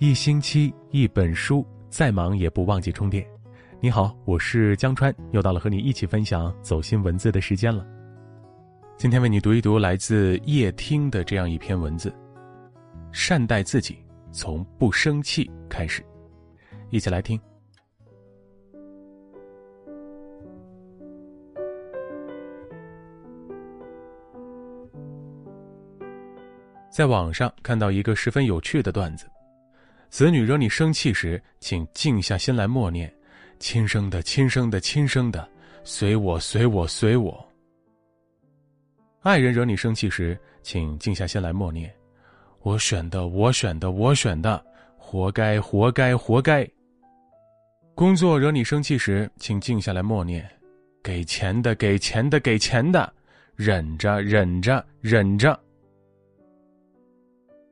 一星期一本书，再忙也不忘记充电。你好，我是江川，又到了和你一起分享走心文字的时间了。今天为你读一读来自叶听的这样一篇文字：善待自己，从不生气开始。一起来听。在网上看到一个十分有趣的段子。子女惹你生气时，请静下心来默念：“亲生的，亲生的，亲生的，随我，随我，随我。”爱人惹你生气时，请静下心来默念：“我选的，我选的，我选的，活该，活该，活该。”工作惹你生气时，请静下来默念：“给钱的，给钱的，给钱的，忍着，忍着，忍着。”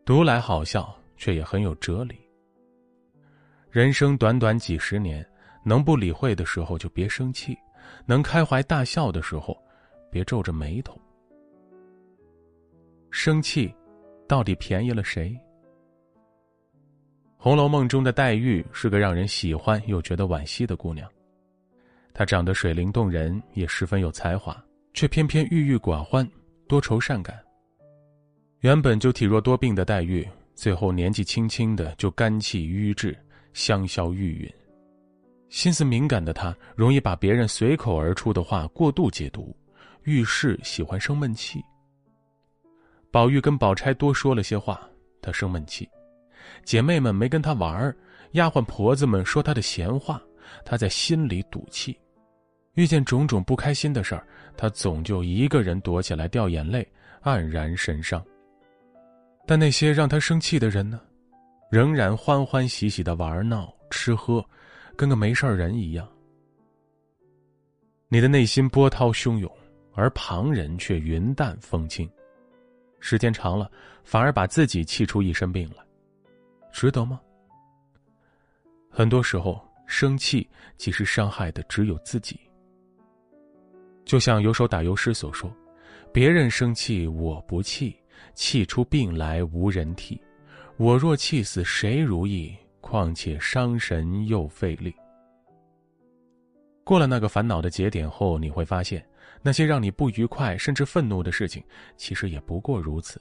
读来好笑，却也很有哲理。人生短短几十年，能不理会的时候就别生气，能开怀大笑的时候，别皱着眉头。生气，到底便宜了谁？《红楼梦》中的黛玉是个让人喜欢又觉得惋惜的姑娘，她长得水灵动人，也十分有才华，却偏偏郁郁寡欢，多愁善感。原本就体弱多病的黛玉，最后年纪轻轻的就肝气瘀滞。香消玉殒，心思敏感的他容易把别人随口而出的话过度解读，遇事喜欢生闷气。宝玉跟宝钗多说了些话，他生闷气；姐妹们没跟他玩儿丫鬟婆子们说他的闲话，他在心里赌气。遇见种种不开心的事儿，他总就一个人躲起来掉眼泪，黯然神伤。但那些让他生气的人呢？仍然欢欢喜喜的玩闹吃喝，跟个没事人一样。你的内心波涛汹涌，而旁人却云淡风轻，时间长了，反而把自己气出一身病来，值得吗？很多时候，生气其实伤害的只有自己。就像有首打油诗所说：“别人生气我不气，气出病来无人替。”我若气死谁如意？况且伤神又费力。过了那个烦恼的节点后，你会发现，那些让你不愉快甚至愤怒的事情，其实也不过如此。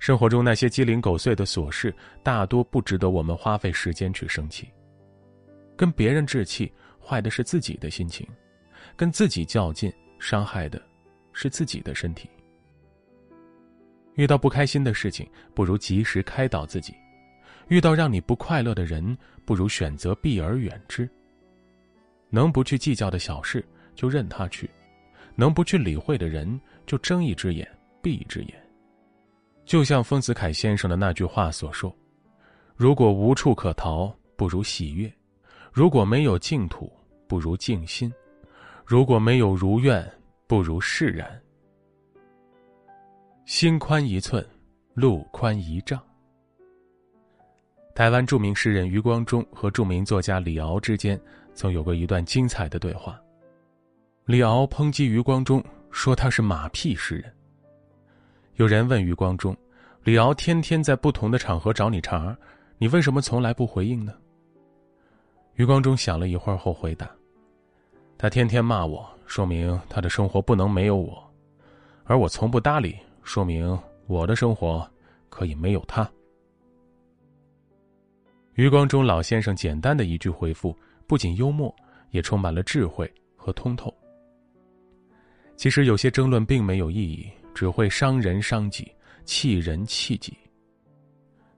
生活中那些鸡零狗碎的琐事，大多不值得我们花费时间去生气。跟别人置气，坏的是自己的心情；跟自己较劲，伤害的是自己的身体。遇到不开心的事情，不如及时开导自己；遇到让你不快乐的人，不如选择避而远之。能不去计较的小事，就任他去；能不去理会的人，就睁一只眼闭一只眼。就像丰子恺先生的那句话所说：“如果无处可逃，不如喜悦；如果没有净土，不如静心；如果没有如愿，不如释然。”心宽一寸，路宽一丈。台湾著名诗人余光中和著名作家李敖之间曾有过一段精彩的对话。李敖抨击余光中，说他是马屁诗人。有人问余光中：“李敖天天在不同的场合找你茬，你为什么从来不回应呢？”余光中想了一会儿后回答：“他天天骂我，说明他的生活不能没有我，而我从不搭理。”说明我的生活可以没有他。余光中老先生简单的一句回复，不仅幽默，也充满了智慧和通透。其实有些争论并没有意义，只会伤人伤己，气人气己。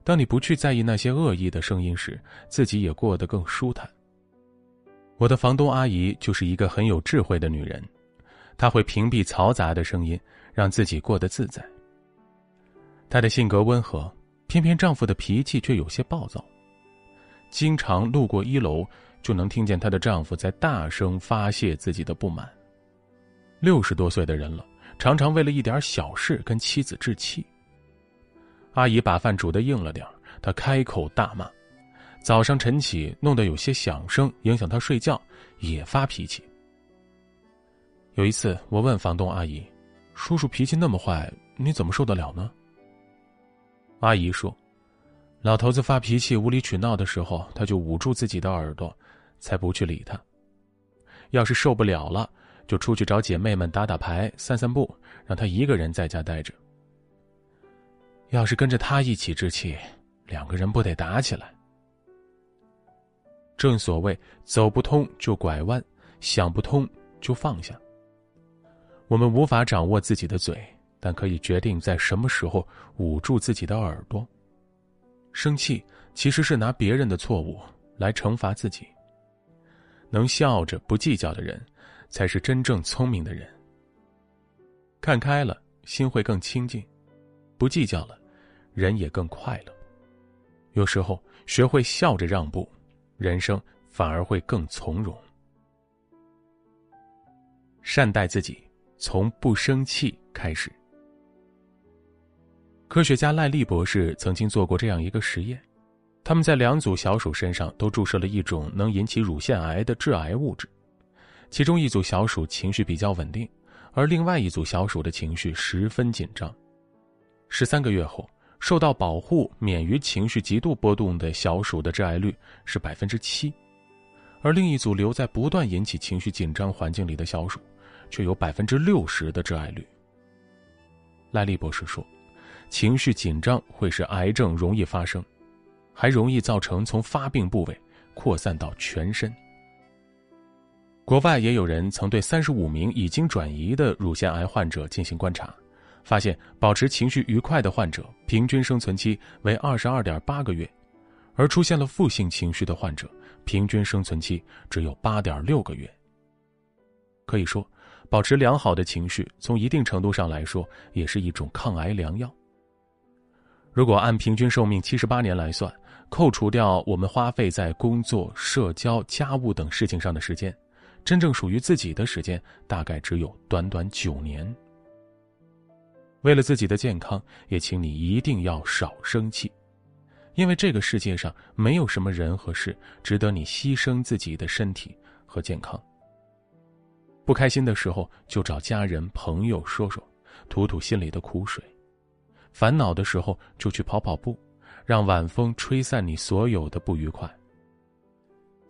当你不去在意那些恶意的声音时，自己也过得更舒坦。我的房东阿姨就是一个很有智慧的女人，她会屏蔽嘈杂的声音。让自己过得自在。她的性格温和，偏偏丈夫的脾气却有些暴躁。经常路过一楼，就能听见她的丈夫在大声发泄自己的不满。六十多岁的人了，常常为了一点小事跟妻子置气。阿姨把饭煮的硬了点她开口大骂。早上晨起弄得有些响声，影响她睡觉，也发脾气。有一次，我问房东阿姨。叔叔脾气那么坏，你怎么受得了呢？阿姨说：“老头子发脾气、无理取闹的时候，他就捂住自己的耳朵，才不去理他。要是受不了了，就出去找姐妹们打打牌、散散步，让他一个人在家待着。要是跟着他一起置气，两个人不得打起来？正所谓走不通就拐弯，想不通就放下。我们无法掌握自己的嘴，但可以决定在什么时候捂住自己的耳朵。生气其实是拿别人的错误来惩罚自己。能笑着不计较的人，才是真正聪明的人。看开了，心会更清静；不计较了，人也更快乐。有时候学会笑着让步，人生反而会更从容。善待自己，从不生气开始。科学家赖利博士曾经做过这样一个实验，他们在两组小鼠身上都注射了一种能引起乳腺癌的致癌物质，其中一组小鼠情绪比较稳定，而另外一组小鼠的情绪十分紧张。十三个月后，受到保护、免于情绪极度波动的小鼠的致癌率是百分之七，而另一组留在不断引起情绪紧张环境里的小鼠，却有百分之六十的致癌率。赖利博士说。情绪紧张会使癌症容易发生，还容易造成从发病部位扩散到全身。国外也有人曾对三十五名已经转移的乳腺癌患者进行观察，发现保持情绪愉快的患者平均生存期为二十二点八个月，而出现了负性情绪的患者平均生存期只有八点六个月。可以说，保持良好的情绪从一定程度上来说也是一种抗癌良药。如果按平均寿命七十八年来算，扣除掉我们花费在工作、社交、家务等事情上的时间，真正属于自己的时间大概只有短短九年。为了自己的健康，也请你一定要少生气，因为这个世界上没有什么人和事值得你牺牲自己的身体和健康。不开心的时候，就找家人朋友说说，吐吐心里的苦水。烦恼的时候就去跑跑步，让晚风吹散你所有的不愉快。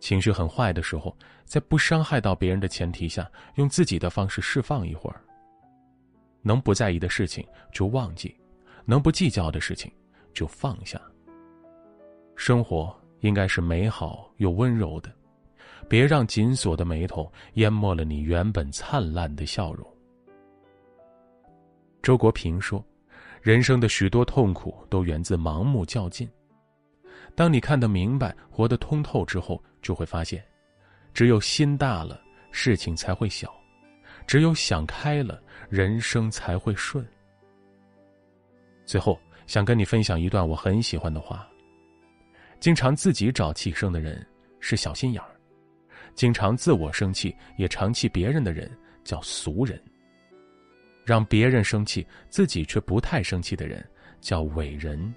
情绪很坏的时候，在不伤害到别人的前提下，用自己的方式释放一会儿。能不在意的事情就忘记，能不计较的事情就放下。生活应该是美好又温柔的，别让紧锁的眉头淹没了你原本灿烂的笑容。周国平说。人生的许多痛苦都源自盲目较劲。当你看得明白、活得通透之后，就会发现，只有心大了，事情才会小；只有想开了，人生才会顺。最后，想跟你分享一段我很喜欢的话：经常自己找气生的人是小心眼儿，经常自我生气也常气别人的人叫俗人。让别人生气，自己却不太生气的人，叫伟人。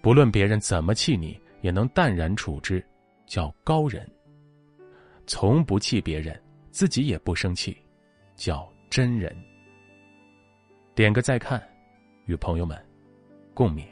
不论别人怎么气你，也能淡然处之，叫高人。从不气别人，自己也不生气，叫真人。点个再看，与朋友们共勉。